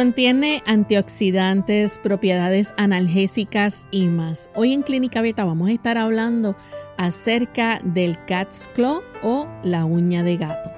Contiene antioxidantes, propiedades analgésicas y más. Hoy en Clínica Abierta vamos a estar hablando acerca del cat's claw o la uña de gato.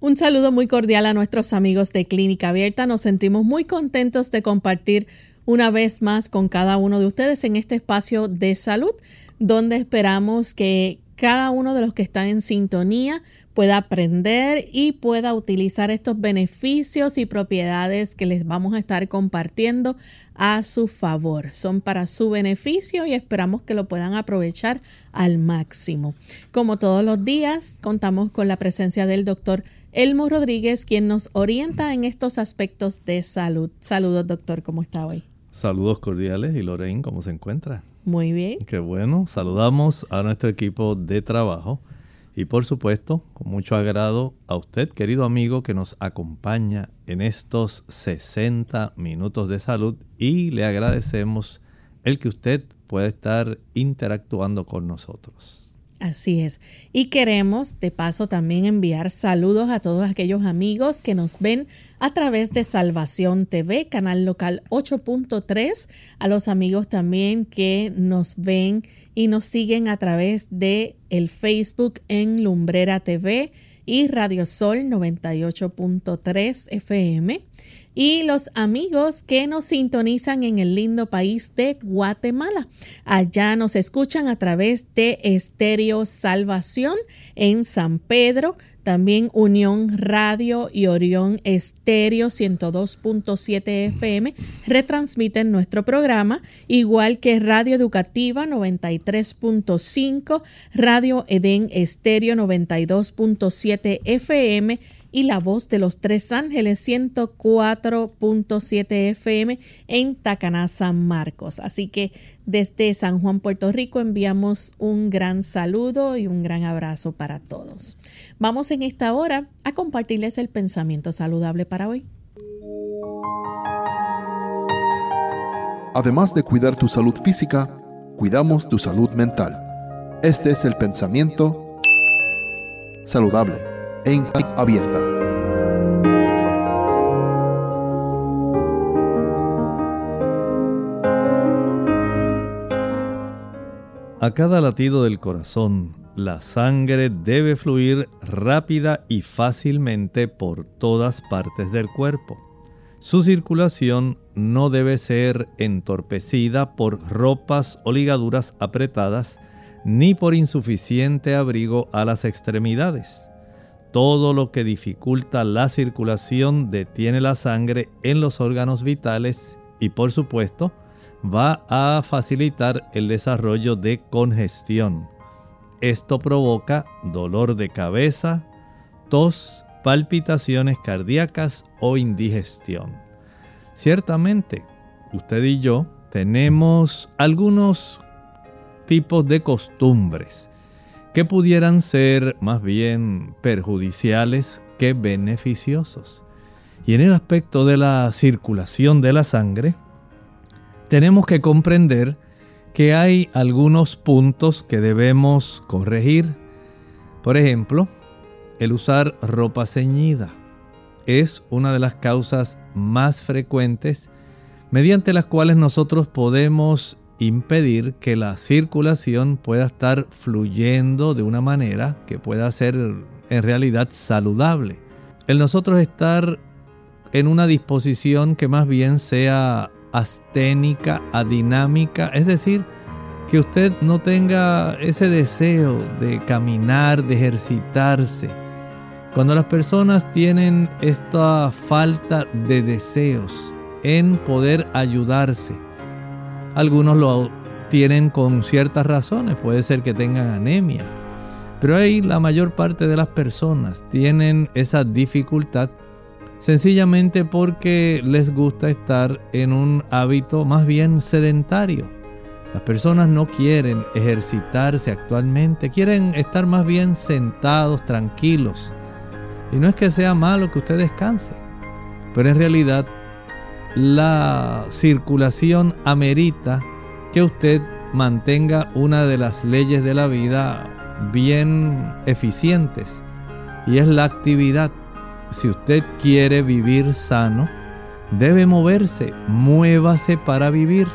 Un saludo muy cordial a nuestros amigos de Clínica Abierta. Nos sentimos muy contentos de compartir una vez más con cada uno de ustedes en este espacio de salud, donde esperamos que cada uno de los que están en sintonía pueda aprender y pueda utilizar estos beneficios y propiedades que les vamos a estar compartiendo a su favor. Son para su beneficio y esperamos que lo puedan aprovechar al máximo. Como todos los días, contamos con la presencia del doctor Elmo Rodríguez, quien nos orienta en estos aspectos de salud. Saludos, doctor, ¿cómo está hoy? Saludos cordiales y Lorraine, ¿cómo se encuentra? Muy bien. Qué bueno. Saludamos a nuestro equipo de trabajo y por supuesto, con mucho agrado a usted, querido amigo, que nos acompaña en estos 60 minutos de salud y le agradecemos el que usted pueda estar interactuando con nosotros. Así es. Y queremos, de paso, también enviar saludos a todos aquellos amigos que nos ven a través de Salvación TV, canal local 8.3, a los amigos también que nos ven y nos siguen a través de el Facebook en Lumbrera TV y Radio Sol 98.3 FM y los amigos que nos sintonizan en el lindo país de Guatemala. Allá nos escuchan a través de Estéreo Salvación en San Pedro, también Unión Radio y Orión Estéreo 102.7 FM retransmiten nuestro programa, igual que Radio Educativa 93.5, Radio Edén Estéreo 92.7 FM y La Voz de los Tres Ángeles 104.7 FM en Tacaná, San Marcos. Así que desde San Juan, Puerto Rico, enviamos un gran saludo y un gran abrazo para todos. Vamos en esta hora a compartirles el pensamiento saludable para hoy. Además de cuidar tu salud física, cuidamos tu salud mental. Este es el pensamiento saludable en abierta. A cada latido del corazón, la sangre debe fluir rápida y fácilmente por todas partes del cuerpo. Su circulación no debe ser entorpecida por ropas o ligaduras apretadas ni por insuficiente abrigo a las extremidades. Todo lo que dificulta la circulación detiene la sangre en los órganos vitales y por supuesto va a facilitar el desarrollo de congestión. Esto provoca dolor de cabeza, tos, palpitaciones cardíacas o indigestión. Ciertamente, usted y yo tenemos algunos tipos de costumbres que pudieran ser más bien perjudiciales que beneficiosos. Y en el aspecto de la circulación de la sangre, tenemos que comprender que hay algunos puntos que debemos corregir. Por ejemplo, el usar ropa ceñida es una de las causas más frecuentes mediante las cuales nosotros podemos impedir que la circulación pueda estar fluyendo de una manera que pueda ser en realidad saludable. El nosotros estar en una disposición que más bien sea asténica, adinámica, es decir, que usted no tenga ese deseo de caminar, de ejercitarse, Cuando las personas tienen esta falta de deseos en poder ayudarse, algunos lo tienen con ciertas razones, puede ser que tengan anemia, pero ahí la mayor parte de las personas tienen esa dificultad sencillamente porque les gusta estar en un hábito más bien sedentario. Las personas no quieren ejercitarse actualmente, quieren estar más bien sentados, tranquilos. Y no es que sea malo que usted descanse, pero en realidad la circulación amerita que usted mantenga una de las leyes de la vida bien eficientes y es la actividad. Si usted quiere vivir sano, debe moverse, muévase para vivir.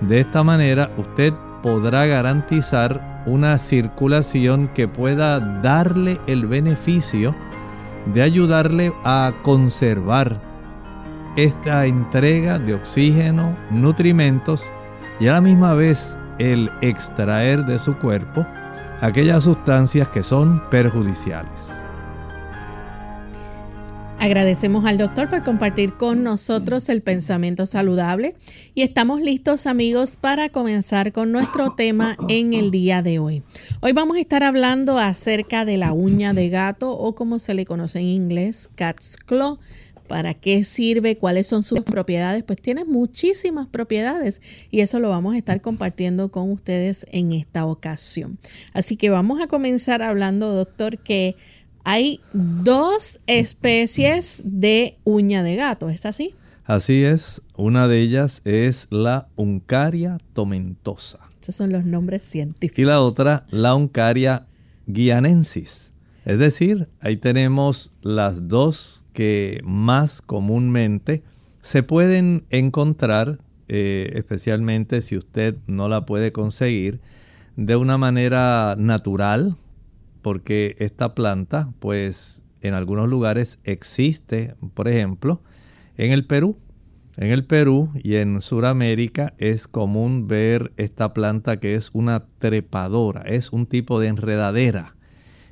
De esta manera usted podrá garantizar una circulación que pueda darle el beneficio de ayudarle a conservar esta entrega de oxígeno, nutrimentos y a la misma vez el extraer de su cuerpo aquellas sustancias que son perjudiciales. Agradecemos al doctor por compartir con nosotros el pensamiento saludable y estamos listos amigos para comenzar con nuestro tema en el día de hoy. Hoy vamos a estar hablando acerca de la uña de gato o como se le conoce en inglés, cat's claw. ¿Para qué sirve? ¿Cuáles son sus propiedades? Pues tiene muchísimas propiedades y eso lo vamos a estar compartiendo con ustedes en esta ocasión. Así que vamos a comenzar hablando, doctor, que hay dos especies de uña de gato, ¿es así? Así es, una de ellas es la Uncaria tomentosa. Esos son los nombres científicos. Y la otra, la Uncaria guianensis. Es decir, ahí tenemos las dos que más comúnmente se pueden encontrar, eh, especialmente si usted no la puede conseguir de una manera natural, porque esta planta, pues en algunos lugares existe, por ejemplo, en el Perú. En el Perú y en Sudamérica es común ver esta planta que es una trepadora, es un tipo de enredadera.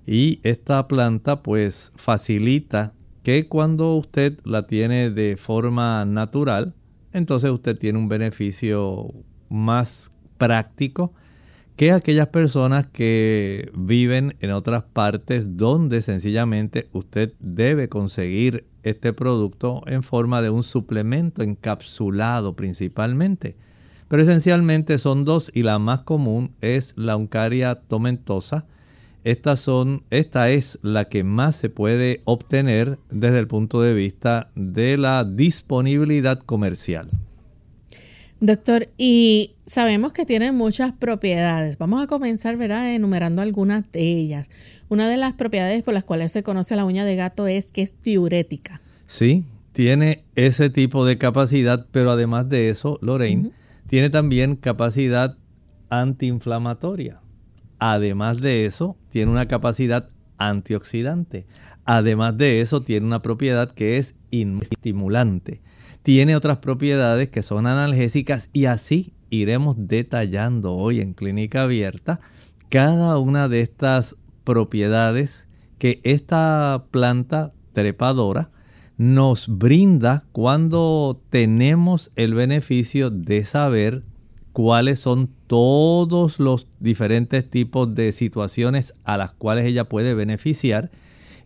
Y esta planta pues facilita que cuando usted la tiene de forma natural, entonces usted tiene un beneficio más práctico que aquellas personas que viven en otras partes donde sencillamente usted debe conseguir este producto en forma de un suplemento encapsulado principalmente. Pero esencialmente son dos y la más común es la Uncaria tomentosa. Estas son, esta es la que más se puede obtener desde el punto de vista de la disponibilidad comercial. Doctor, y sabemos que tiene muchas propiedades. Vamos a comenzar, ¿verdad?, enumerando algunas de ellas. Una de las propiedades por las cuales se conoce la uña de gato es que es diurética. Sí, tiene ese tipo de capacidad, pero además de eso, Lorraine, tiene también capacidad antiinflamatoria. Además de eso, tiene una capacidad antioxidante. Además de eso, tiene una propiedad que es estimulante tiene otras propiedades que son analgésicas y así iremos detallando hoy en clínica abierta cada una de estas propiedades que esta planta trepadora nos brinda cuando tenemos el beneficio de saber cuáles son todos los diferentes tipos de situaciones a las cuales ella puede beneficiar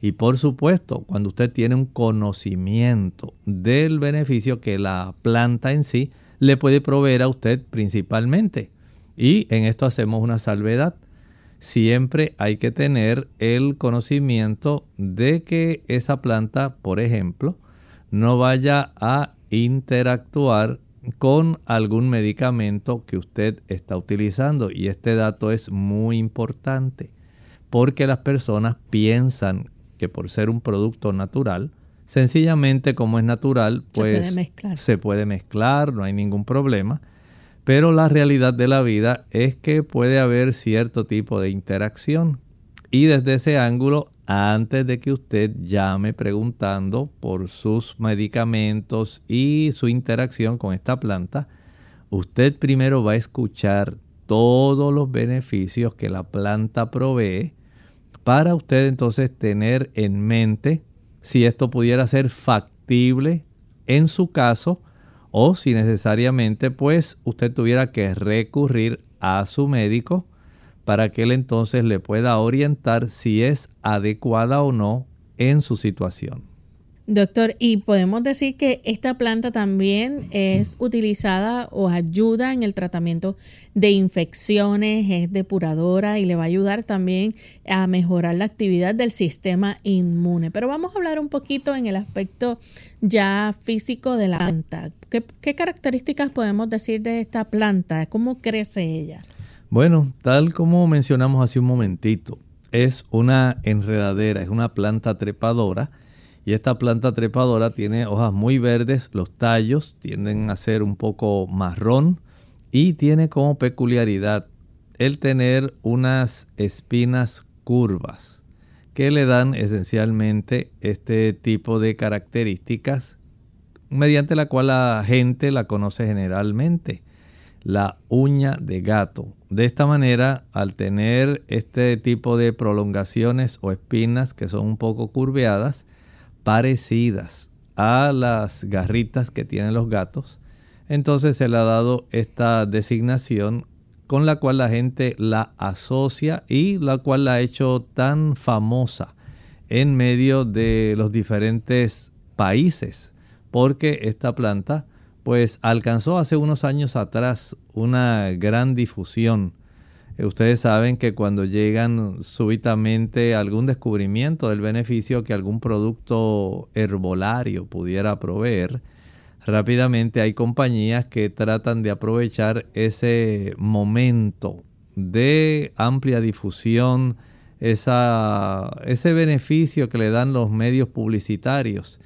y por supuesto, cuando usted tiene un conocimiento del beneficio que la planta en sí le puede proveer a usted principalmente. Y en esto hacemos una salvedad. Siempre hay que tener el conocimiento de que esa planta, por ejemplo, no vaya a interactuar con algún medicamento que usted está utilizando. Y este dato es muy importante porque las personas piensan que por ser un producto natural, sencillamente como es natural, pues se puede, mezclar. no hay ningún problema. Pero la realidad de la vida es que puede haber cierto tipo de interacción. Y desde ese ángulo, antes de que usted llame preguntando por sus medicamentos y su interacción con esta planta, usted primero va a escuchar todos los beneficios que la planta provee para usted entonces tener en mente si esto pudiera ser factible en su caso o si necesariamente pues usted tuviera que recurrir a su médico para que él entonces le pueda orientar si es adecuada o no en su situación. Doctor, y podemos decir que esta planta también es utilizada o ayuda en el tratamiento de infecciones, es depuradora y le va a ayudar también a mejorar la actividad del sistema inmune. Pero vamos a hablar un poquito en el aspecto ya físico de la planta. ¿Qué, qué características podemos decir de esta planta? ¿Cómo crece ella? Bueno, tal como mencionamos hace un momentito, es una enredadera, es una planta trepadora y esta planta trepadora tiene hojas muy verdes, los tallos tienden a ser un poco marrón y tiene como peculiaridad el tener unas espinas curvas que le dan esencialmente este tipo de características mediante la cual la gente la conoce generalmente, la uña de gato. De esta manera, al tener este tipo de prolongaciones o espinas que son un poco curveadas, parecidas a las garritas que tienen los gatos, entonces se le ha dado esta designación con la cual la gente la asocia y la cual la ha hecho tan famosa en medio de los diferentes países, porque esta planta pues alcanzó hace unos años atrás una gran difusión. Ustedes saben que cuando llegan súbitamente algún descubrimiento del beneficio que algún producto herbolario pudiera proveer, rápidamente hay compañías que tratan de aprovechar ese momento de amplia difusión, ese beneficio que le dan los medios publicitarios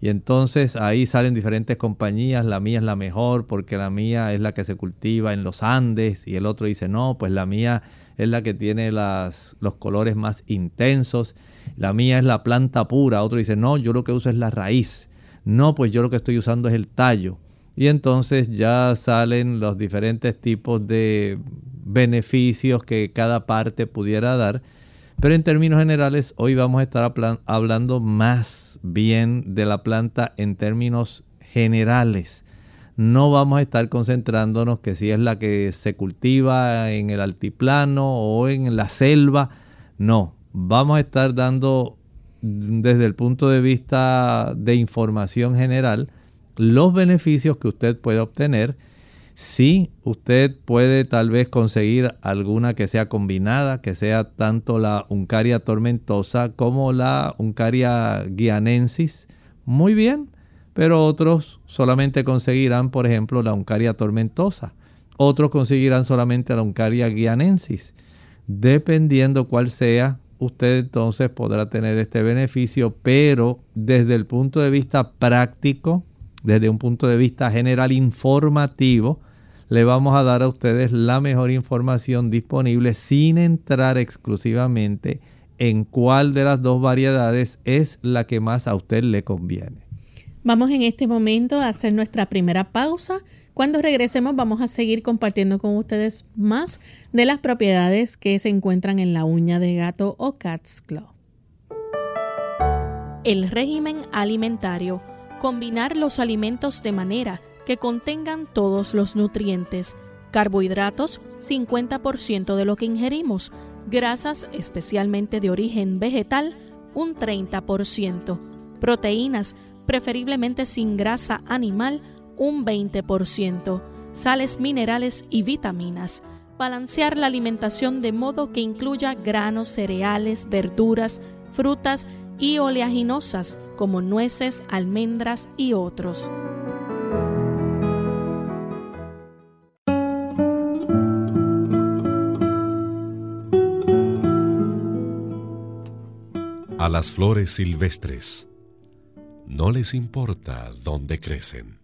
y entonces ahí salen diferentes compañías, la mía es la mejor porque la mía es la que se cultiva en los Andes y el otro dice, no, pues la mía es la que tiene las, los colores más intensos, la mía es la planta pura, otro dice, no, yo lo que uso es la raíz, no, pues yo lo que estoy usando es el tallo. Y entonces ya salen los diferentes tipos de beneficios que cada parte pudiera dar. Pero en términos generales, hoy vamos a estar hablando más bien de la planta en términos generales. No vamos a estar concentrándonos que si es la que se cultiva en el altiplano o en la selva. No, vamos a estar dando desde el punto de vista de información general los beneficios que usted puede obtener si usted puede tal vez conseguir alguna que sea combinada, que sea tanto la Uncaria tormentosa como la Uncaria guianensis, muy bien, pero otros solamente conseguirán, por ejemplo, la Uncaria tormentosa. Otros conseguirán solamente la Uncaria guianensis. Dependiendo cuál sea, usted entonces podrá tener este beneficio, pero desde el punto de vista práctico, desde un punto de vista general informativo, le vamos a dar a ustedes la mejor información disponible sin entrar exclusivamente en cuál de las dos variedades es la que más a usted le conviene. Vamos en este momento a hacer nuestra primera pausa. Cuando regresemos vamos a seguir compartiendo con ustedes más de las propiedades que se encuentran en la uña de gato o cat's claw. El régimen alimentario. Combinar los alimentos de manera que contengan todos los nutrientes, carbohidratos 50% de lo que ingerimos, grasas especialmente de origen vegetal un 30%, proteínas preferiblemente sin grasa animal un 20%, sales minerales y vitaminas. Balancear la alimentación de modo que incluya granos, cereales, verduras, frutas y oleaginosas como nueces, almendras y otros. A las flores silvestres no les importa dónde crecen.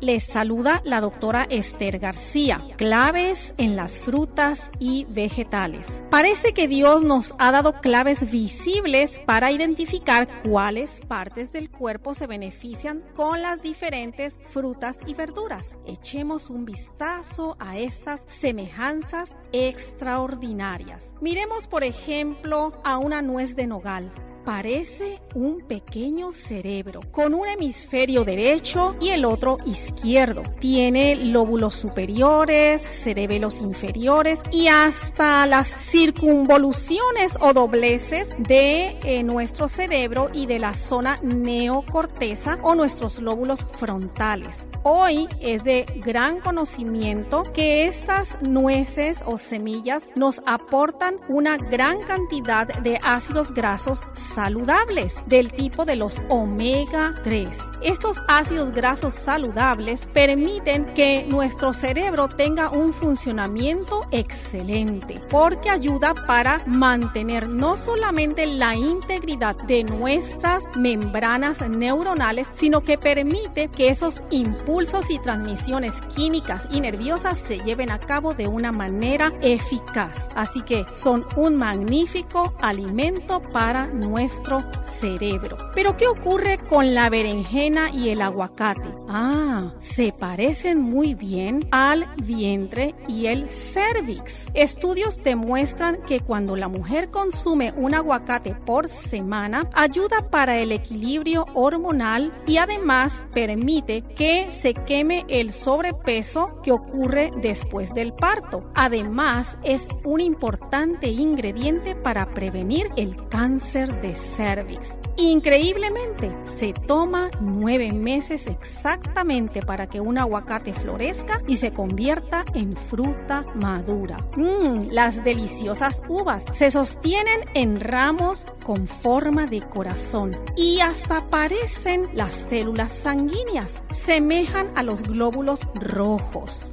Les saluda la doctora Esther García. Claves en las frutas y vegetales. Parece que Dios nos ha dado claves visibles para identificar cuáles partes del cuerpo se benefician con las diferentes frutas y verduras. Echemos un vistazo a estas semejanzas extraordinarias. Miremos por ejemplo a una nuez de nogal parece un pequeño cerebro con un hemisferio derecho y el otro izquierdo. Tiene lóbulos superiores, cerebelos inferiores y hasta las circunvoluciones o dobleces de eh, nuestro cerebro y de la zona neocorteza o nuestros lóbulos frontales. Hoy es de gran conocimiento que estas nueces o semillas nos aportan una gran cantidad de ácidos grasos saludables del tipo de los omega 3. Estos ácidos grasos saludables permiten que nuestro cerebro tenga un funcionamiento excelente porque ayuda para mantener no solamente la integridad de nuestras membranas neuronales, sino que permite que esos impulsos y transmisiones químicas y nerviosas se lleven a cabo de una manera eficaz. Así que son un magnífico alimento para nuestro cerebro. Pero ¿qué ocurre con la berenjena y el aguacate? Ah, se parecen muy bien al vientre y el cervix. Estudios demuestran que cuando la mujer consume un aguacate por semana, ayuda para el equilibrio hormonal y además permite que se queme el sobrepeso que ocurre después del parto. Además, es un importante ingrediente para prevenir el cáncer de cervix. Increíblemente, se toma nueve meses exactamente para que un aguacate florezca y se convierta en fruta madura. Mmm, las deliciosas uvas se sostienen en ramos con forma de corazón y hasta parecen las células sanguíneas, semejan a los glóbulos rojos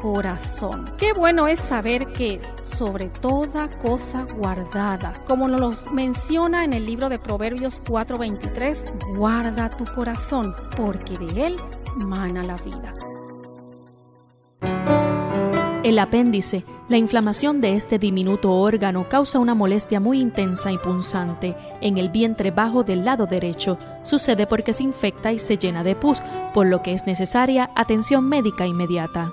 corazón. Qué bueno es saber que sobre toda cosa guardada, como nos menciona en el libro de Proverbios 4:23, guarda tu corazón, porque de él mana la vida. El apéndice, la inflamación de este diminuto órgano causa una molestia muy intensa y punzante en el vientre bajo del lado derecho. Sucede porque se infecta y se llena de pus, por lo que es necesaria atención médica inmediata.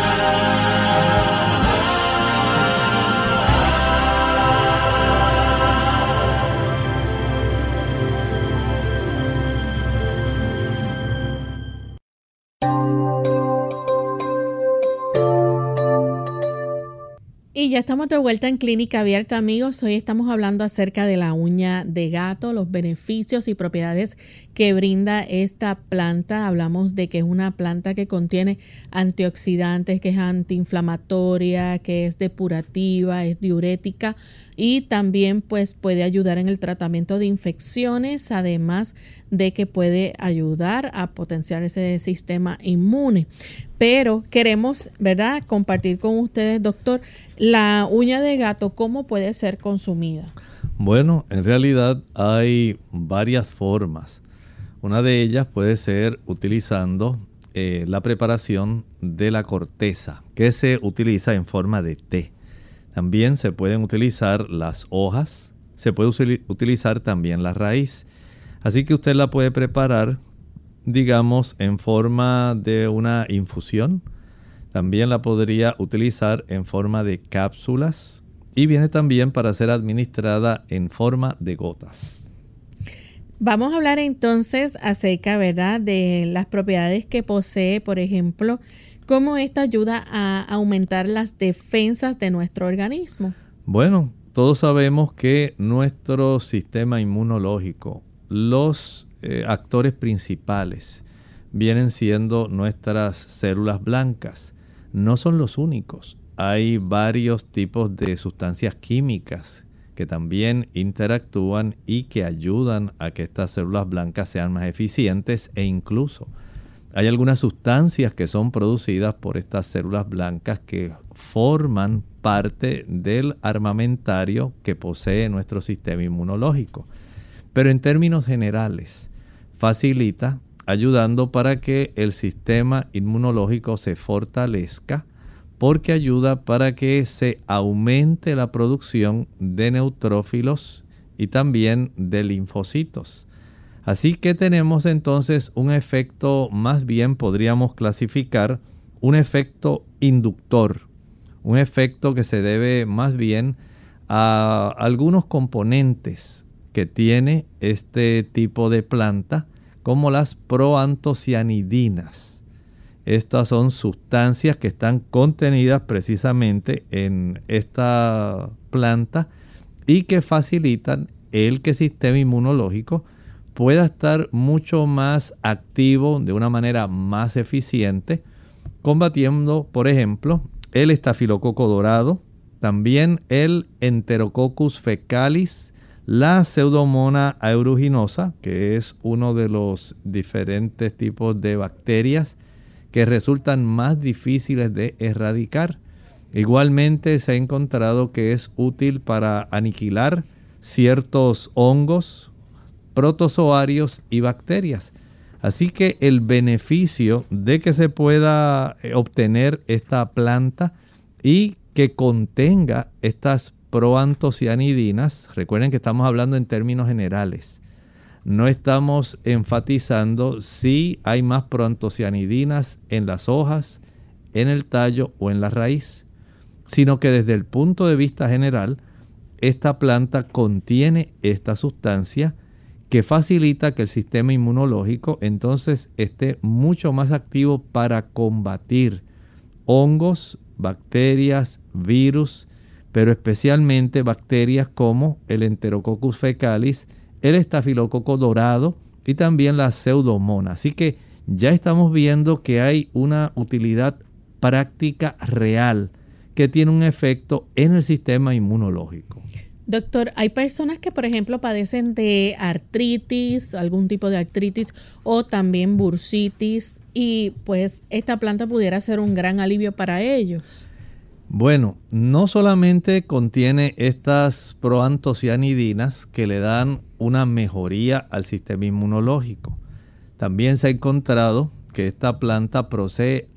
Y ya estamos de vuelta en Clínica Abierta, amigos. Hoy estamos hablando acerca de la uña de gato, los beneficios y propiedades que brinda esta planta. Hablamos de que es una planta que contiene antioxidantes, que es antiinflamatoria, que es depurativa, es diurética y también pues puede ayudar en el tratamiento de infecciones, además de que puede ayudar a potenciar ese sistema inmune. Pero queremos, ¿verdad?, compartir con ustedes, doctor, la uña de gato, ¿cómo puede ser consumida? Bueno, en realidad hay varias formas. Una de ellas puede ser utilizando eh, la preparación de la corteza, que se utiliza en forma de té. También se pueden utilizar las hojas, se puede utilizar también la raíz. Así que usted la puede preparar, digamos, en forma de una infusión. También la podría utilizar en forma de cápsulas y viene también para ser administrada en forma de gotas. Vamos a hablar entonces acerca, ¿verdad?, de las propiedades que posee, por ejemplo, cómo esta ayuda a aumentar las defensas de nuestro organismo. Bueno, todos sabemos que nuestro sistema inmunológico, los eh, actores principales, vienen siendo nuestras células blancas. No son los únicos. Hay varios tipos de sustancias químicas que también interactúan y que ayudan a que estas células blancas sean más eficientes e incluso hay algunas sustancias que son producidas por estas células blancas que forman parte del armamentario que posee nuestro sistema inmunológico. Pero en términos generales, facilita ayudando para que el sistema inmunológico se fortalezca porque ayuda para que se aumente la producción de neutrófilos y también de linfocitos. Así que tenemos entonces un efecto, más bien podríamos clasificar, un efecto inductor, un efecto que se debe más bien a algunos componentes que tiene este tipo de planta, como las proantocianidinas. Estas son sustancias que están contenidas precisamente en esta planta y que facilitan el que el sistema inmunológico pueda estar mucho más activo de una manera más eficiente, combatiendo, por ejemplo, el estafilococo dorado, también el Enterococcus fecalis, la Pseudomonas aeruginosa, que es uno de los diferentes tipos de bacterias que resultan más difíciles de erradicar. Igualmente se ha encontrado que es útil para aniquilar ciertos hongos, protozoarios y bacterias. Así que el beneficio de que se pueda eh, obtener esta planta y que contenga estas proantocianidinas, recuerden que estamos hablando en términos generales, no estamos enfatizando si hay más proantocianidinas en las hojas, en el tallo o en la raíz, sino que desde el punto de vista general, esta planta contiene esta sustancia que facilita que el sistema inmunológico entonces esté mucho más activo para combatir hongos, bacterias, virus, pero especialmente bacterias como el Enterococcus fecalis, el estafilococo dorado y también la pseudomona. Así que ya estamos viendo que hay una utilidad práctica real que tiene un efecto en el sistema inmunológico. Doctor, hay personas que, por ejemplo, padecen de artritis, algún tipo de artritis o también bursitis y pues esta planta pudiera ser un gran alivio para ellos. Bueno, no solamente contiene estas proantocianidinas que le dan una mejoría al sistema inmunológico, también se ha encontrado que esta planta posee,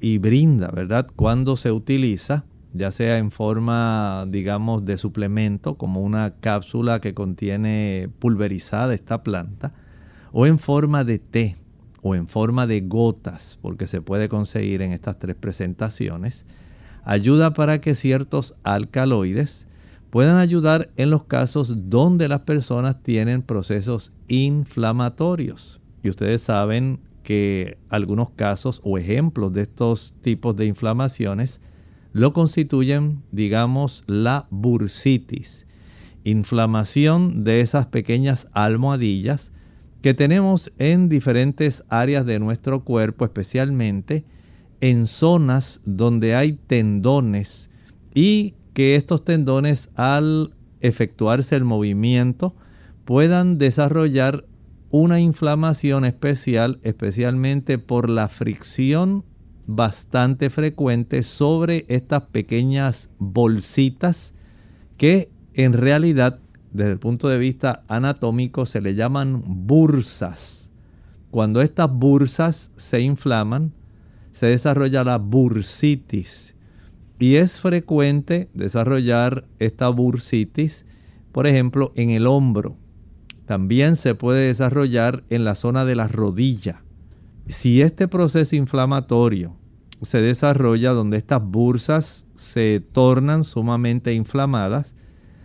y brinda, ¿verdad? Cuando se utiliza, ya sea en forma, digamos, de suplemento, como una cápsula que contiene pulverizada esta planta, o en forma de té, o en forma de gotas, porque se puede conseguir en estas tres presentaciones ayuda para que ciertos alcaloides puedan ayudar en los casos donde las personas tienen procesos inflamatorios. Y ustedes saben que algunos casos o ejemplos de estos tipos de inflamaciones lo constituyen, digamos, la bursitis, inflamación de esas pequeñas almohadillas que tenemos en diferentes áreas de nuestro cuerpo, especialmente en zonas donde hay tendones y que estos tendones al efectuarse el movimiento puedan desarrollar una inflamación especial, especialmente por la fricción bastante frecuente sobre estas pequeñas bolsitas que en realidad desde el punto de vista anatómico se le llaman bursas. cuando estas bursas se inflaman, se desarrolla la bursitis. Y es frecuente desarrollar esta bursitis, por ejemplo, en el hombro. También se puede desarrollar en la zona de la rodilla. Si este proceso inflamatorio se desarrolla donde estas bursas se tornan sumamente inflamadas,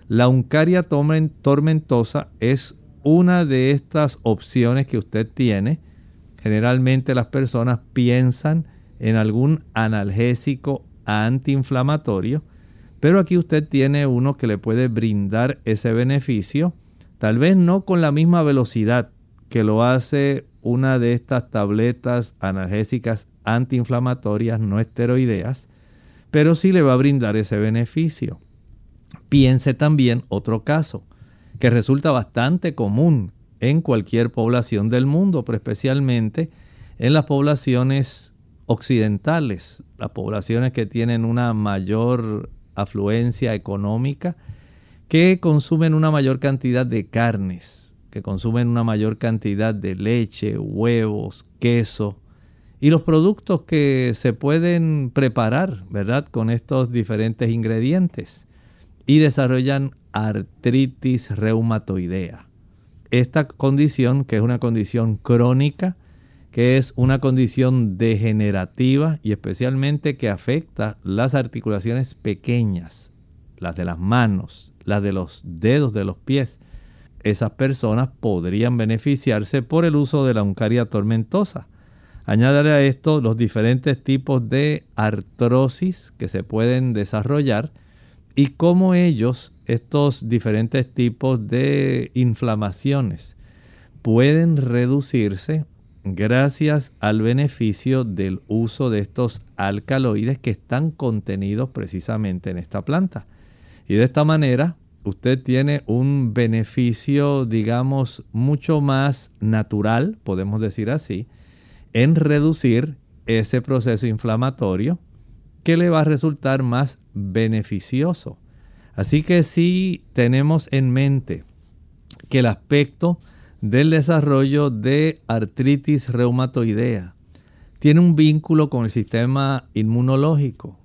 la uncaria tormentosa es una de estas opciones que usted tiene. Generalmente las personas piensan en algún analgésico antiinflamatorio, pero aquí usted tiene uno que le puede brindar ese beneficio, tal vez no con la misma velocidad que lo hace una de estas tabletas analgésicas antiinflamatorias no esteroideas, pero sí le va a brindar ese beneficio. Piense también otro caso que resulta bastante común en cualquier población del mundo, pero especialmente en las poblaciones occidentales, las poblaciones que tienen una mayor afluencia económica, que consumen una mayor cantidad de carnes, que consumen una mayor cantidad de leche, huevos, queso y los productos que se pueden preparar, ¿verdad? Con estos diferentes ingredientes y desarrollan artritis reumatoidea. Esta condición, que es una condición crónica, que es una condición degenerativa y especialmente que afecta las articulaciones pequeñas, las de las manos, las de los dedos de los pies. Esas personas podrían beneficiarse por el uso de la uncaria tormentosa. Añádale a esto los diferentes tipos de artrosis que se pueden desarrollar y cómo ellos, estos diferentes tipos de inflamaciones, pueden reducirse gracias al beneficio del uso de estos alcaloides que están contenidos precisamente en esta planta. Y de esta manera usted tiene un beneficio, digamos, mucho más natural, podemos decir así, en reducir ese proceso inflamatorio que le va a resultar más beneficioso. Así que si tenemos en mente que el aspecto del desarrollo de artritis reumatoidea. Tiene un vínculo con el sistema inmunológico,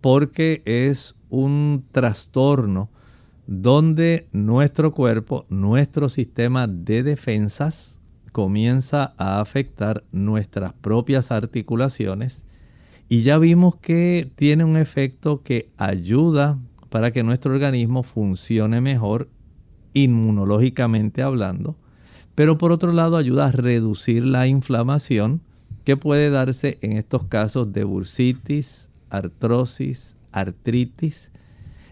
porque es un trastorno donde nuestro cuerpo, nuestro sistema de defensas comienza a afectar nuestras propias articulaciones y ya vimos que tiene un efecto que ayuda para que nuestro organismo funcione mejor inmunológicamente hablando, pero por otro lado ayuda a reducir la inflamación que puede darse en estos casos de bursitis, artrosis, artritis.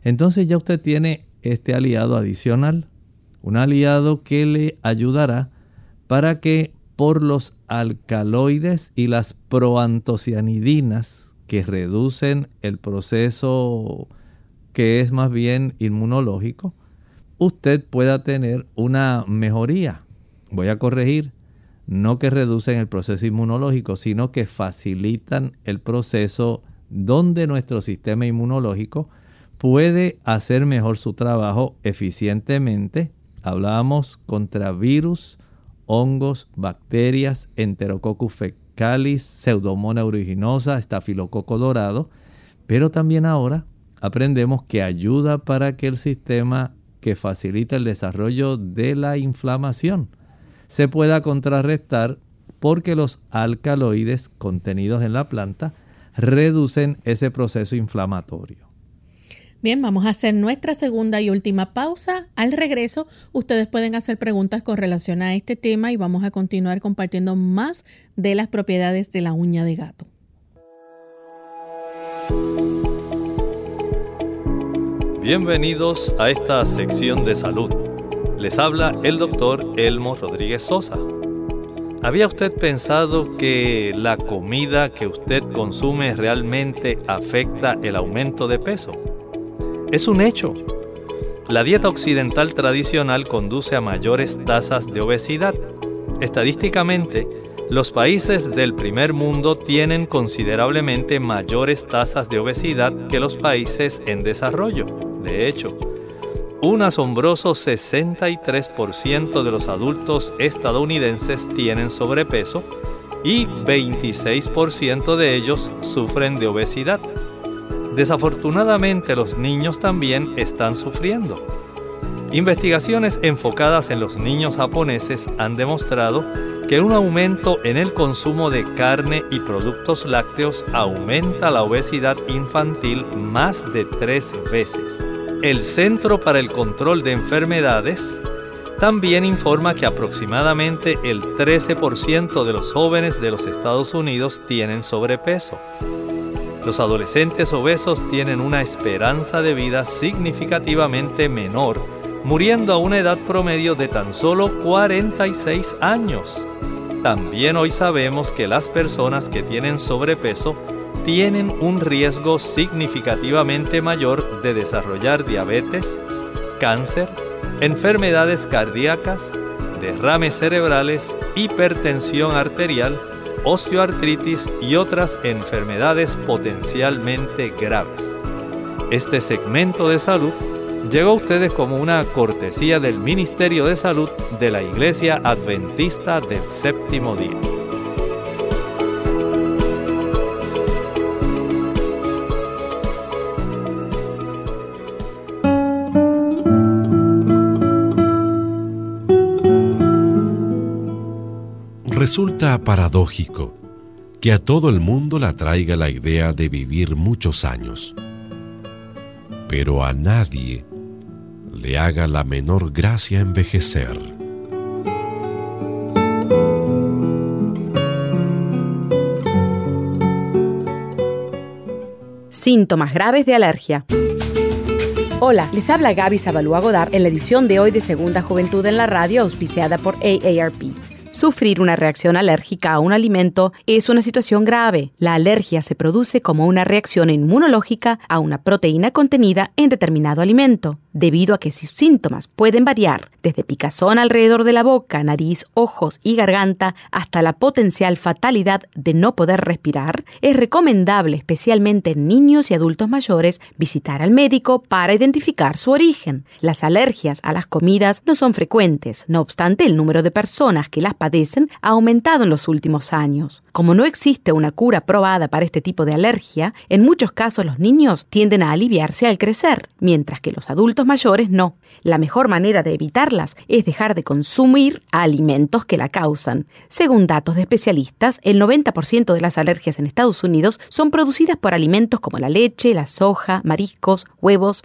Entonces ya usted tiene este aliado adicional, un aliado que le ayudará para que por los alcaloides y las proantocianidinas que reducen el proceso que es más bien inmunológico, usted pueda tener una mejoría. Voy a corregir, no que reducen el proceso inmunológico, sino que facilitan el proceso donde nuestro sistema inmunológico puede hacer mejor su trabajo eficientemente. Hablábamos contra virus, hongos, bacterias, Enterococcus fecalis, Pseudomonas aeruginosa, estafilococo dorado, pero también ahora aprendemos que ayuda para que el sistema que facilita el desarrollo de la inflamación se pueda contrarrestar porque los alcaloides contenidos en la planta reducen ese proceso inflamatorio. Bien, vamos a hacer nuestra segunda y última pausa. Al regreso, ustedes pueden hacer preguntas con relación a este tema y vamos a continuar compartiendo más de las propiedades de la uña de gato. Bienvenidos a esta sección de salud. Les habla el doctor Elmo Rodríguez Sosa. ¿Había usted pensado que la comida que usted consume realmente afecta el aumento de peso? Es un hecho. La dieta occidental tradicional conduce a mayores tasas de obesidad. Estadísticamente, los países del primer mundo tienen considerablemente mayores tasas de obesidad que los países en desarrollo. De hecho, un asombroso 63% de los adultos estadounidenses tienen sobrepeso y 26% de ellos sufren de obesidad. Desafortunadamente los niños también están sufriendo. Investigaciones enfocadas en los niños japoneses han demostrado que un aumento en el consumo de carne y productos lácteos aumenta la obesidad infantil más de tres veces. El Centro para el Control de Enfermedades también informa que aproximadamente el 13% de los jóvenes de los Estados Unidos tienen sobrepeso. Los adolescentes obesos tienen una esperanza de vida significativamente menor, muriendo a una edad promedio de tan solo 46 años. También hoy sabemos que las personas que tienen sobrepeso tienen un riesgo significativamente mayor de desarrollar diabetes, cáncer, enfermedades cardíacas, derrames cerebrales, hipertensión arterial, osteoartritis y otras enfermedades potencialmente graves. Este segmento de salud llegó a ustedes como una cortesía del Ministerio de Salud de la Iglesia Adventista del Séptimo Día. Resulta paradójico que a todo el mundo le atraiga la idea de vivir muchos años, pero a nadie le haga la menor gracia envejecer. Síntomas graves de alergia. Hola, les habla Gaby Zabalúa Godard en la edición de hoy de Segunda Juventud en la Radio, auspiciada por AARP. Sufrir una reacción alérgica a un alimento es una situación grave. La alergia se produce como una reacción inmunológica a una proteína contenida en determinado alimento debido a que sus síntomas pueden variar desde picazón alrededor de la boca, nariz, ojos y garganta hasta la potencial fatalidad de no poder respirar, es recomendable, especialmente en niños y adultos mayores, visitar al médico para identificar su origen. Las alergias a las comidas no son frecuentes, no obstante el número de personas que las padecen ha aumentado en los últimos años. Como no existe una cura probada para este tipo de alergia, en muchos casos los niños tienden a aliviarse al crecer, mientras que los adultos mayores no. La mejor manera de evitarlas es dejar de consumir alimentos que la causan. Según datos de especialistas, el 90% de las alergias en Estados Unidos son producidas por alimentos como la leche, la soja, mariscos, huevos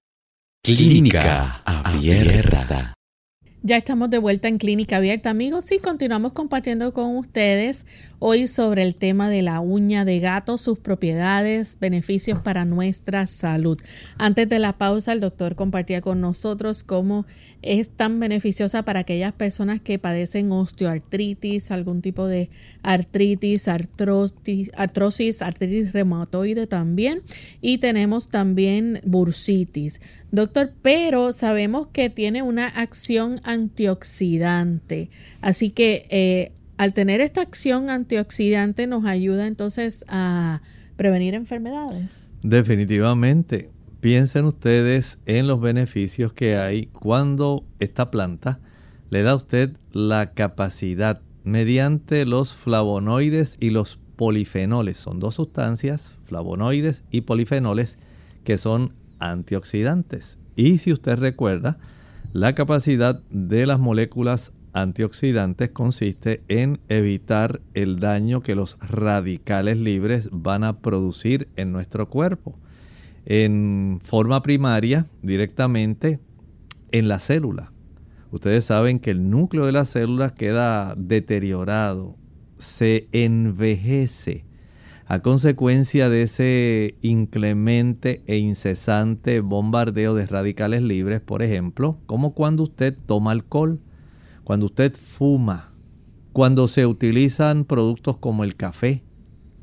Clínica Abierta. Ya estamos de vuelta en Clínica Abierta, amigos, y continuamos compartiendo con ustedes hoy sobre el tema de la uña de gato, sus propiedades, beneficios para nuestra salud. Antes de la pausa, el doctor compartía con nosotros cómo es tan beneficiosa para aquellas personas que padecen osteoartritis, algún tipo de artritis, artrosis, artritis reumatoide también, y tenemos también bursitis. Doctor, pero sabemos que tiene una acción antioxidante. Así que eh, al tener esta acción antioxidante nos ayuda entonces a prevenir enfermedades. Definitivamente. Piensen ustedes en los beneficios que hay cuando esta planta le da a usted la capacidad mediante los flavonoides y los polifenoles. Son dos sustancias, flavonoides y polifenoles, que son antioxidantes. Y si usted recuerda, la capacidad de las moléculas antioxidantes consiste en evitar el daño que los radicales libres van a producir en nuestro cuerpo. En forma primaria, directamente en la célula. Ustedes saben que el núcleo de las células queda deteriorado, se envejece a consecuencia de ese inclemente e incesante bombardeo de radicales libres, por ejemplo, como cuando usted toma alcohol. cuando usted fuma, cuando se utilizan productos como el café,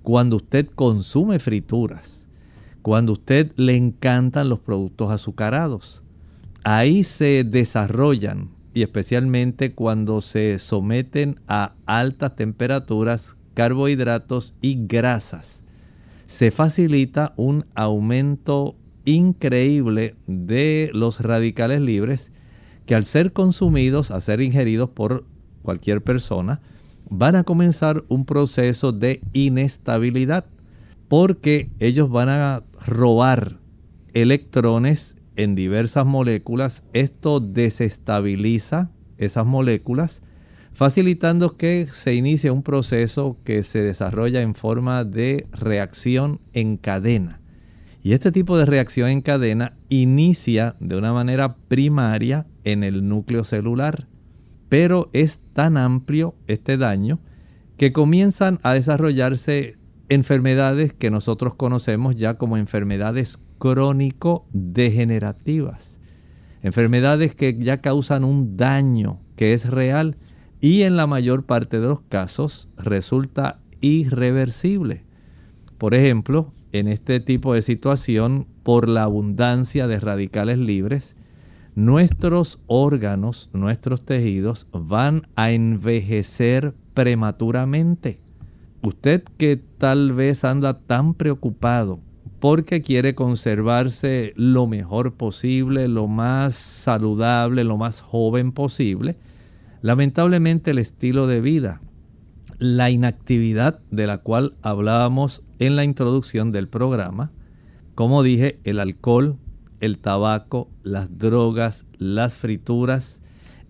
cuando usted consume frituras, cuando usted le encantan los productos azucarados. Ahí se desarrollan y especialmente cuando se someten a altas temperaturas carbohidratos y grasas. Se facilita un aumento increíble de los radicales libres que al ser consumidos, a ser ingeridos por cualquier persona, van a comenzar un proceso de inestabilidad porque ellos van a robar electrones en diversas moléculas. Esto desestabiliza esas moléculas, facilitando que se inicie un proceso que se desarrolla en forma de reacción en cadena. Y este tipo de reacción en cadena inicia de una manera primaria en el núcleo celular, pero es tan amplio este daño que comienzan a desarrollarse enfermedades que nosotros conocemos ya como enfermedades crónico-degenerativas. Enfermedades que ya causan un daño que es real y en la mayor parte de los casos resulta irreversible. Por ejemplo, en este tipo de situación, por la abundancia de radicales libres, nuestros órganos, nuestros tejidos van a envejecer prematuramente. Usted que tal vez anda tan preocupado porque quiere conservarse lo mejor posible, lo más saludable, lo más joven posible, lamentablemente el estilo de vida, la inactividad de la cual hablábamos en la introducción del programa, como dije, el alcohol, el tabaco, las drogas, las frituras,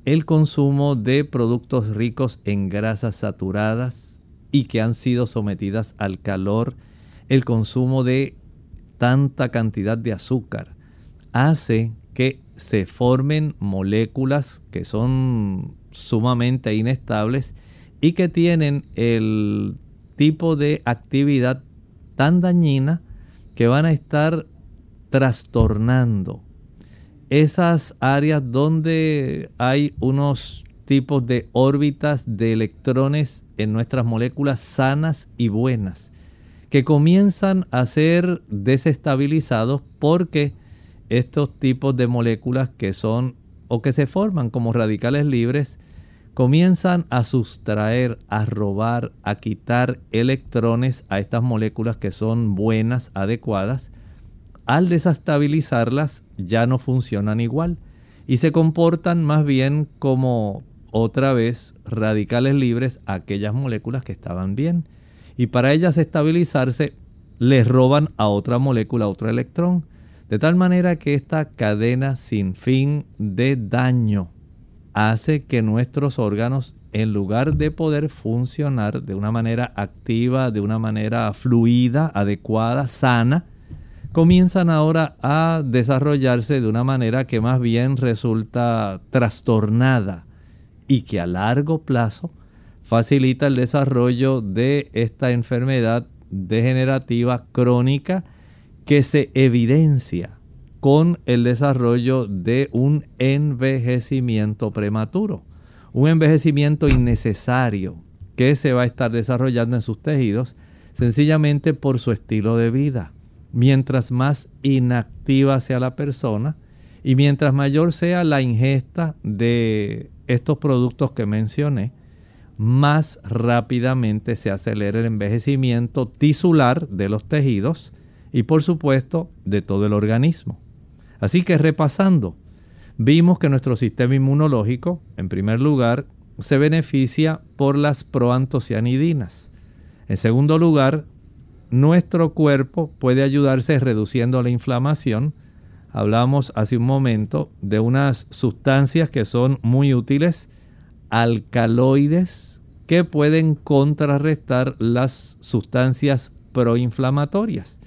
el consumo de productos ricos en grasas saturadas y que han sido sometidas al calor, el consumo de tanta cantidad de azúcar hace que se formen moléculas que son sumamente inestables y que tienen el tipo de actividad tan dañina que van a estar trastornando esas áreas donde hay unos tipos de órbitas de electrones en nuestras moléculas sanas y buenas que comienzan a ser desestabilizados porque estos tipos de moléculas que son o que se forman como radicales libres comienzan a sustraer, a robar, a quitar electrones a estas moléculas que son buenas, adecuadas. Al desestabilizarlas ya no funcionan igual y se comportan más bien como otra vez radicales libres a aquellas moléculas que estaban bien y para ellas estabilizarse les roban a otra molécula otro electrón. De tal manera que esta cadena sin fin de daño hace que nuestros órganos, en lugar de poder funcionar de una manera activa, de una manera fluida, adecuada, sana, comienzan ahora a desarrollarse de una manera que más bien resulta trastornada y que a largo plazo facilita el desarrollo de esta enfermedad degenerativa crónica que se evidencia con el desarrollo de un envejecimiento prematuro, un envejecimiento innecesario que se va a estar desarrollando en sus tejidos sencillamente por su estilo de vida. Mientras más inactiva sea la persona y mientras mayor sea la ingesta de estos productos que mencioné, más rápidamente se acelera el envejecimiento tisular de los tejidos y por supuesto de todo el organismo. Así que repasando, vimos que nuestro sistema inmunológico, en primer lugar, se beneficia por las proantocianidinas. En segundo lugar, nuestro cuerpo puede ayudarse reduciendo la inflamación. Hablamos hace un momento de unas sustancias que son muy útiles alcaloides que pueden contrarrestar las sustancias proinflamatorias.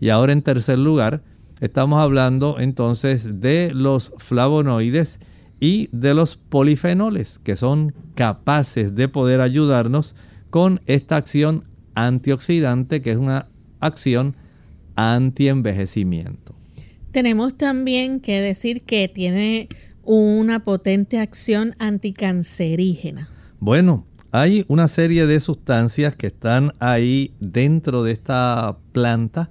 Y ahora en tercer lugar, estamos hablando entonces de los flavonoides y de los polifenoles, que son capaces de poder ayudarnos con esta acción antioxidante, que es una acción antienvejecimiento. Tenemos también que decir que tiene una potente acción anticancerígena? Bueno, hay una serie de sustancias que están ahí dentro de esta planta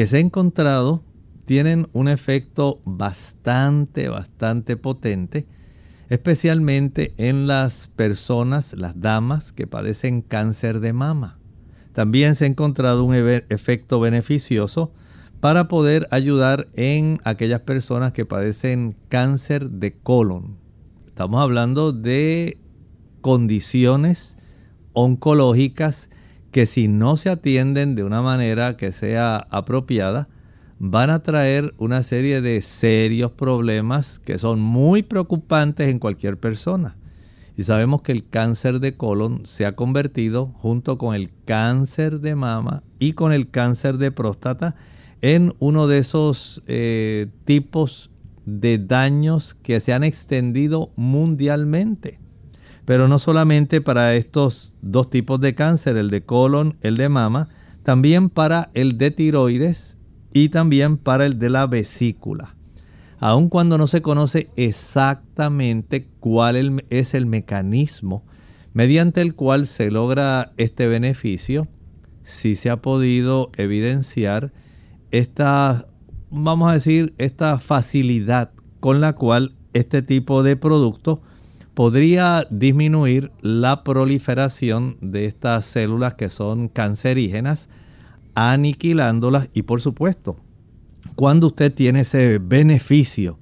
que se ha encontrado tienen un efecto bastante, bastante potente, especialmente en las personas, las damas que padecen cáncer de mama. También se ha encontrado un efecto beneficioso para poder ayudar en aquellas personas que padecen cáncer de colon. Estamos hablando de condiciones oncológicas que si no se atienden de una manera que sea apropiada, van a traer una serie de serios problemas que son muy preocupantes en cualquier persona. Y sabemos que el cáncer de colon se ha convertido junto con el cáncer de mama y con el cáncer de próstata en uno de esos eh, tipos de daños que se han extendido mundialmente. Pero no solamente para estos dos tipos de cáncer, el de colon, el de mama, también para el de tiroides y también para el de la vesícula. Aun cuando no se conoce exactamente cuál es el mecanismo mediante el cual se logra este beneficio, sí se ha podido evidenciar esta, vamos a decir, esta facilidad con la cual este tipo de producto podría disminuir la proliferación de estas células que son cancerígenas, aniquilándolas y por supuesto, cuando usted tiene ese beneficio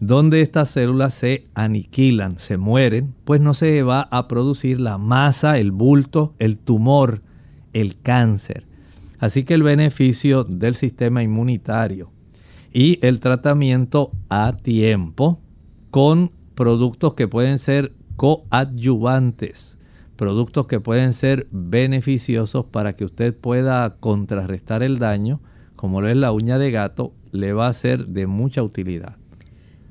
donde estas células se aniquilan, se mueren, pues no se va a producir la masa, el bulto, el tumor, el cáncer. Así que el beneficio del sistema inmunitario y el tratamiento a tiempo con productos que pueden ser coadyuvantes, productos que pueden ser beneficiosos para que usted pueda contrarrestar el daño, como lo es la uña de gato, le va a ser de mucha utilidad.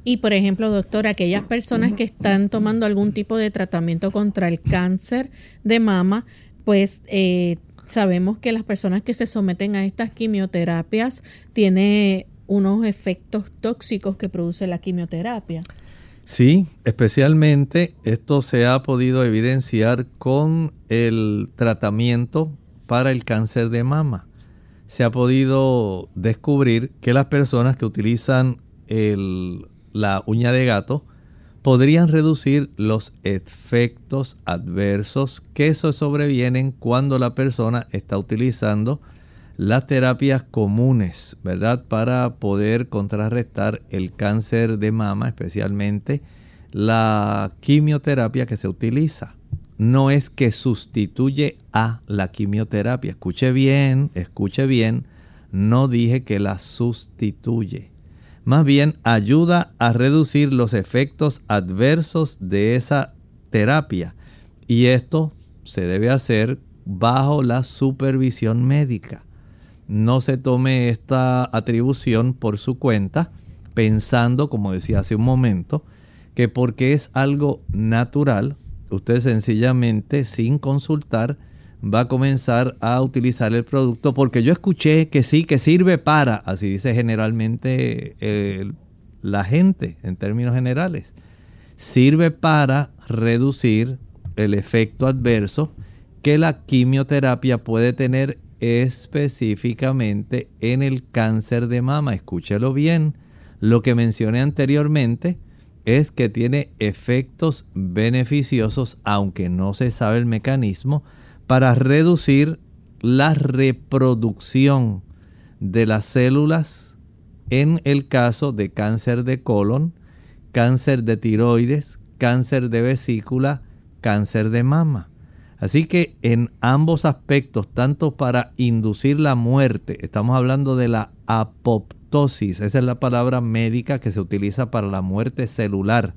Y por ejemplo, doctor, aquellas personas que están tomando algún tipo de tratamiento contra el cáncer de mama, pues eh, Sabemos que las personas que se someten a estas quimioterapias tienen unos efectos tóxicos que produce la quimioterapia. Sí, especialmente esto se ha podido evidenciar con el tratamiento para el cáncer de mama. Se ha podido descubrir que las personas que utilizan la uña de gato podrían reducir los efectos adversos que se sobrevienen cuando la persona está utilizando las terapias comunes, ¿verdad? Para poder contrarrestar el cáncer de mama, especialmente la quimioterapia que se utiliza. No es que sustituye a la quimioterapia. Escuche bien, escuche bien. No dije que la sustituye más bien ayuda a reducir los efectos adversos de esa terapia. Y esto se debe hacer bajo la supervisión médica. No se tome esta atribución por su cuenta, pensando, como decía hace un momento, que porque es algo natural, usted sencillamente sin consultar va a comenzar a utilizar el producto porque yo escuché que sí, que sirve para, así dice generalmente la gente en términos generales, sirve para reducir el efecto adverso que la quimioterapia puede tener específicamente en el cáncer de mama. Escúchelo bien. Lo que mencioné anteriormente es que tiene efectos beneficiosos, aunque no se sabe el mecanismo, para reducir la reproducción de las células en el caso de cáncer de colon, cáncer de tiroides, cáncer de vesícula, cáncer de mama. Así que en ambos aspectos, tanto para inducir la muerte, estamos hablando de la apoptosis, esa es la palabra médica que se utiliza para la muerte celular,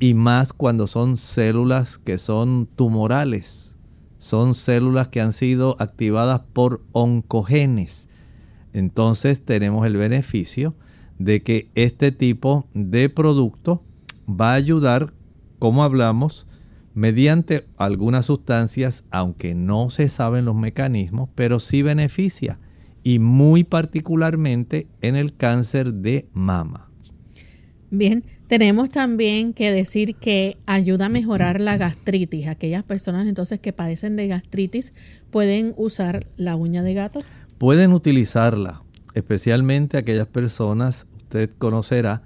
y más cuando son células que son tumorales, son células que han sido activadas por oncogenes. Entonces tenemos el beneficio de que este tipo de producto va a ayudar, como hablamos, mediante algunas sustancias, aunque no se saben los mecanismos, pero sí beneficia, y muy particularmente en el cáncer de mama. Bien, Tenemos también que decir que ayuda a mejorar la gastritis. Aquellas personas entonces que padecen de gastritis pueden usar la uña de gato. Pueden utilizarla, especialmente aquellas personas, usted conocerá,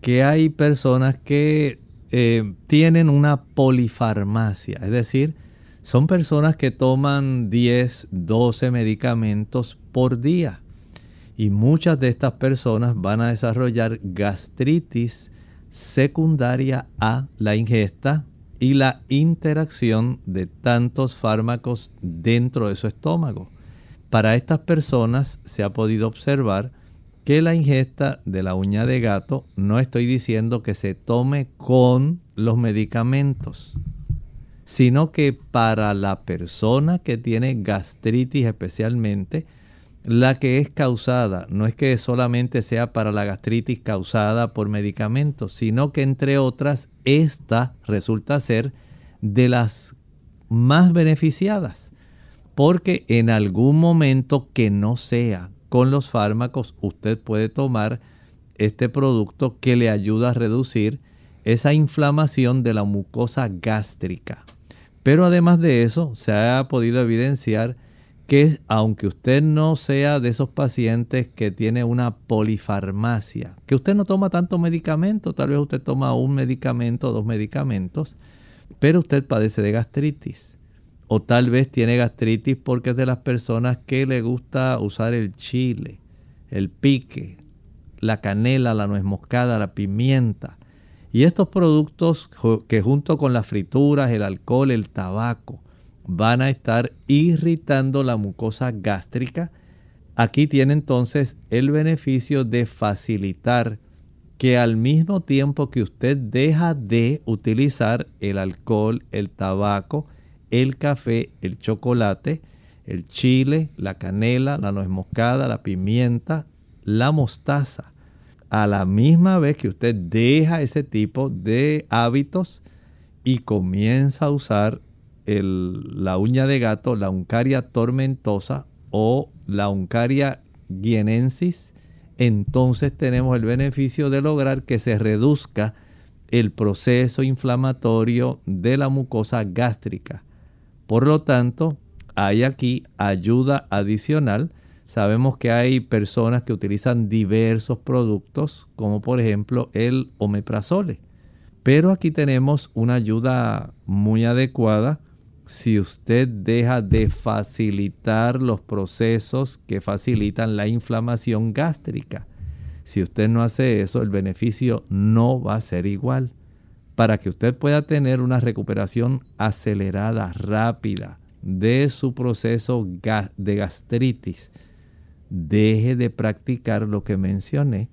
que hay personas que eh, tienen una polifarmacia, es decir, son personas que toman 10, 12 medicamentos por día. Y muchas de estas personas van a desarrollar gastritis secundaria a la ingesta y la interacción de tantos fármacos dentro de su estómago. Para estas personas se ha podido observar que la ingesta de la uña de gato no estoy diciendo que se tome con los medicamentos, sino que para la persona que tiene gastritis especialmente, la que es causada, no es que solamente sea para la gastritis causada por medicamentos, sino que entre otras, esta resulta ser de las más beneficiadas, porque en algún momento que no sea con los fármacos usted puede tomar este producto que le ayuda a reducir esa inflamación de la mucosa gástrica. Pero además de eso, se ha podido evidenciar que aunque usted no sea de esos pacientes que tiene una polifarmacia, que usted no toma tanto medicamento, tal vez usted toma un medicamento, dos medicamentos, pero usted padece de gastritis o tal vez tiene gastritis porque es de las personas que le gusta usar el chile, el pique, la canela, la nuez moscada, la pimienta. Y estos productos que junto con las frituras, el alcohol, el tabaco, van a estar irritando la mucosa gástrica. Aquí tiene entonces el beneficio de facilitar que al mismo tiempo que usted deja de utilizar el alcohol, el tabaco, el café, el chocolate, el chile, la canela, la nuez moscada, la pimienta, la mostaza. A la misma vez que usted deja ese tipo de hábitos y comienza a usar la uña de gato, la uncaria tormentosa o la uncaria guienensis, entonces tenemos el beneficio de lograr que se reduzca el proceso inflamatorio de la mucosa gástrica. Por lo tanto, hay aquí ayuda adicional. Sabemos que hay personas que utilizan diversos productos, como por ejemplo el omeprazole. Pero aquí tenemos una ayuda muy adecuada si usted deja de facilitar los procesos que facilitan la inflamación gástrica. Si usted no hace eso, el beneficio no va a ser igual para que usted pueda tener una recuperación acelerada, rápida de su proceso de gastritis. Deje de practicar lo que mencioné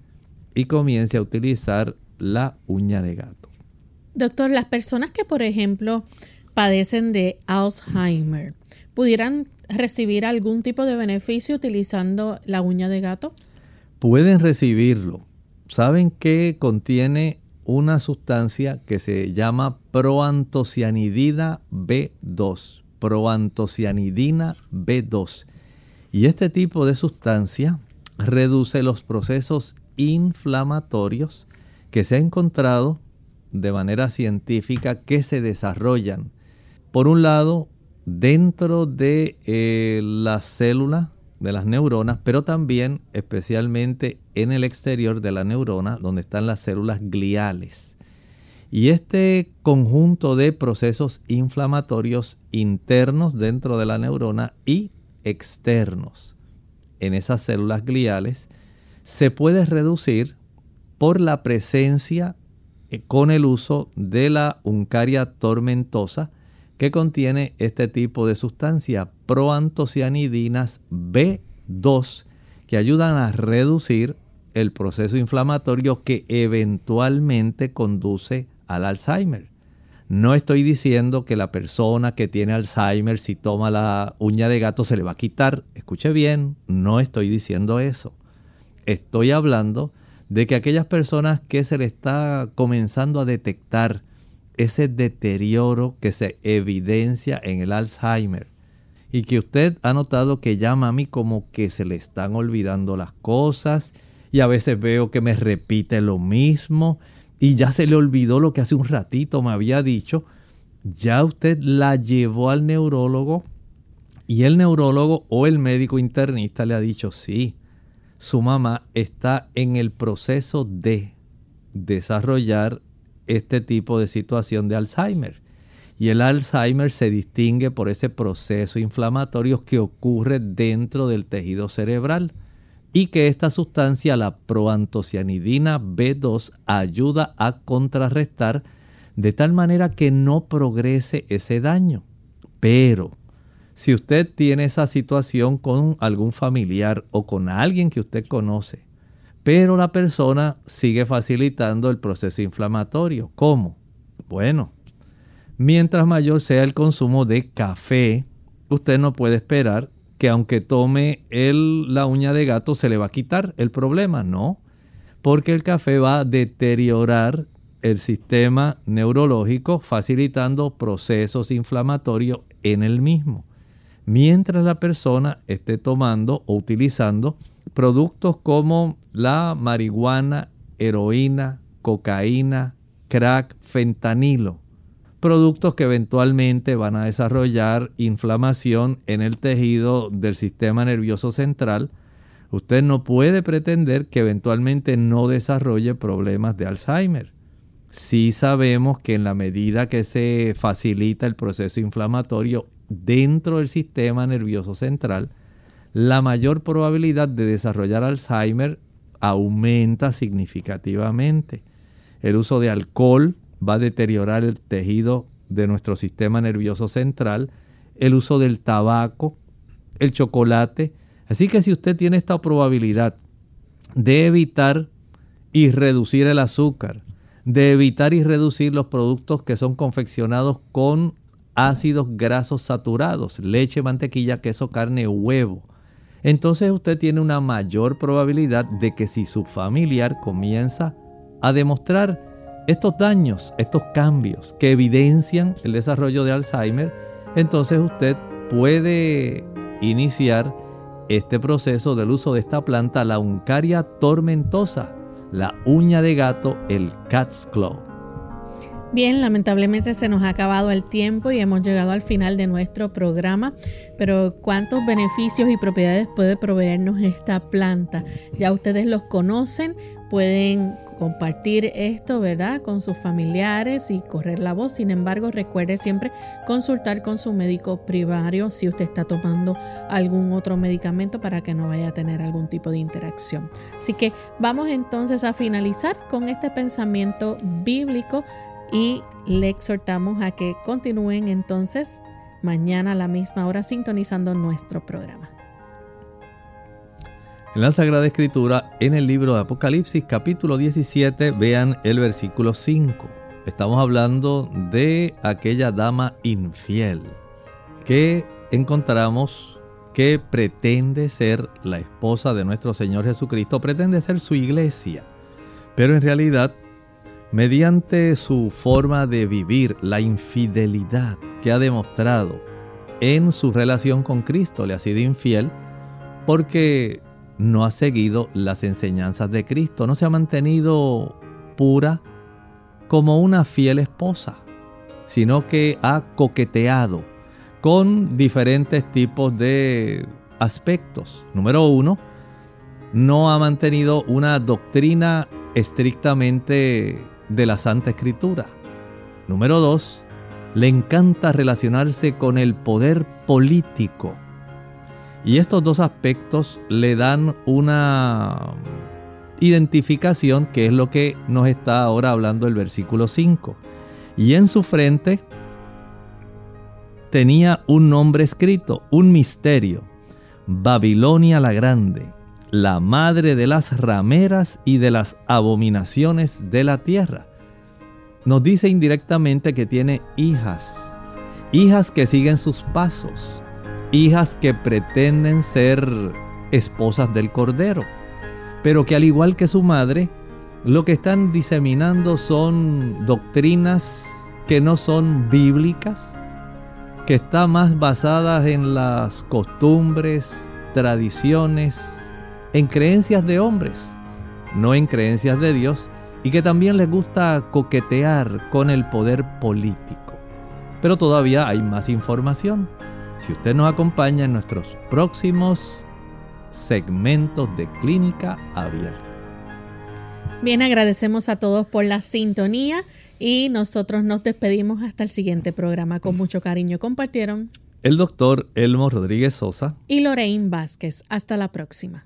y comience a utilizar la uña de gato. Doctor, las personas que, por ejemplo, padecen de Alzheimer, ¿pudieran recibir algún tipo de beneficio utilizando la uña de gato? Pueden recibirlo. ¿Saben qué contiene una sustancia que se llama proantocianidina B2. Proantocianidina B2. Y este tipo de sustancia reduce los procesos inflamatorios que se ha encontrado de manera científica que se desarrollan, por un lado, dentro de eh, la célula de las neuronas, pero también especialmente en el exterior de la neurona, donde están las células gliales. Y este conjunto de procesos inflamatorios internos dentro de la neurona y externos en esas células gliales se puede reducir por la presencia eh, con el uso de la uncaria tormentosa, que contiene este tipo de sustancia, proantocianidinas B2, que ayudan a reducir el proceso inflamatorio que eventualmente conduce al Alzheimer. No estoy diciendo que la persona que tiene Alzheimer si toma la uña de gato se le va a quitar. Escuche bien, no estoy diciendo eso. Estoy hablando de que aquellas personas que se le está comenzando a detectar ese deterioro que se evidencia en el Alzheimer. Y que usted ha notado que llama a mí como que se le están olvidando las cosas. Y a veces veo que me repite lo mismo. Y ya se le olvidó lo que hace un ratito me había dicho, ya usted la llevó al neurólogo. Y el neurólogo o el médico internista le ha dicho, sí, su mamá está en el proceso de desarrollar este tipo de situación de Alzheimer. Y el Alzheimer se distingue por ese proceso inflamatorio que ocurre dentro del tejido cerebral y que esta sustancia, la proantocianidina B2, ayuda a contrarrestar de tal manera que no progrese ese daño. Pero si usted tiene esa situación con algún familiar o con alguien que usted conoce, pero la persona sigue facilitando el proceso inflamatorio, ¿cómo? Bueno, mientras mayor sea el consumo de café, usted no puede esperar que aunque tome el, la uña de gato se le va a quitar el problema, no, porque el café va a deteriorar el sistema neurológico facilitando procesos inflamatorios en el mismo. Mientras la persona esté tomando o utilizando productos como la marihuana, heroína, cocaína, crack, fentanilo, productos que eventualmente van a desarrollar inflamación en el tejido del sistema nervioso central, usted no puede pretender que eventualmente no desarrolle problemas de Alzheimer. Sí sabemos que en la medida que se facilita el proceso inflamatorio dentro del sistema nervioso central, la mayor probabilidad de desarrollar Alzheimer aumenta significativamente. El uso de alcohol va a deteriorar el tejido de nuestro sistema nervioso central, el uso del tabaco, el chocolate. Así que si usted tiene esta probabilidad de evitar y reducir el azúcar, de evitar y reducir los productos que son confeccionados con ácidos grasos saturados, leche, mantequilla, queso, carne, huevo. Entonces usted tiene una mayor probabilidad de que si su familiar comienza a demostrar estos daños, estos cambios que evidencian el desarrollo de Alzheimer, entonces usted puede iniciar este proceso del uso de esta planta, la Uncaria tormentosa, la uña de gato, el cat's claw. Bien, lamentablemente se nos ha acabado el tiempo y hemos llegado al final de nuestro programa, pero ¿cuántos beneficios y propiedades puede proveernos esta planta? Ya ustedes los conocen, pueden compartir esto, ¿verdad? Con sus familiares y correr la voz. Sin embargo, recuerde siempre consultar con su médico primario si usted está tomando algún otro medicamento para que no vaya a tener algún tipo de interacción. Así que vamos entonces a finalizar con este pensamiento bíblico y le exhortamos a que continúen entonces mañana a la misma hora sintonizando nuestro programa. En la Sagrada Escritura, en el libro de Apocalipsis capítulo 17, vean el versículo 5. Estamos hablando de aquella dama infiel que encontramos que pretende ser la esposa de nuestro Señor Jesucristo, pretende ser su iglesia. Pero en realidad, mediante su forma de vivir, la infidelidad que ha demostrado en su relación con Cristo, le ha sido infiel porque no ha seguido las enseñanzas de Cristo, no se ha mantenido pura como una fiel esposa, sino que ha coqueteado con diferentes tipos de aspectos. Número uno, no ha mantenido una doctrina estrictamente de la Santa Escritura. Número dos, le encanta relacionarse con el poder político y estos dos aspectos le dan una identificación que es lo que nos está ahora hablando el versículo 5. Y en su frente tenía un nombre escrito, un misterio, Babilonia la Grande, la madre de las rameras y de las abominaciones de la tierra. Nos dice indirectamente que tiene hijas, hijas que siguen sus pasos, hijas que pretenden ser esposas del Cordero, pero que al igual que su madre, lo que están diseminando son doctrinas que no son bíblicas, que están más basadas en las costumbres, tradiciones, en creencias de hombres, no en creencias de Dios, y que también les gusta coquetear con el poder político. Pero todavía hay más información. Si usted nos acompaña en nuestros próximos segmentos de clínica abierta. Bien, agradecemos a todos por la sintonía y nosotros nos despedimos hasta el siguiente programa. Con mucho cariño compartieron el doctor Elmo Rodríguez Sosa y Lorraine Vázquez. Hasta la próxima.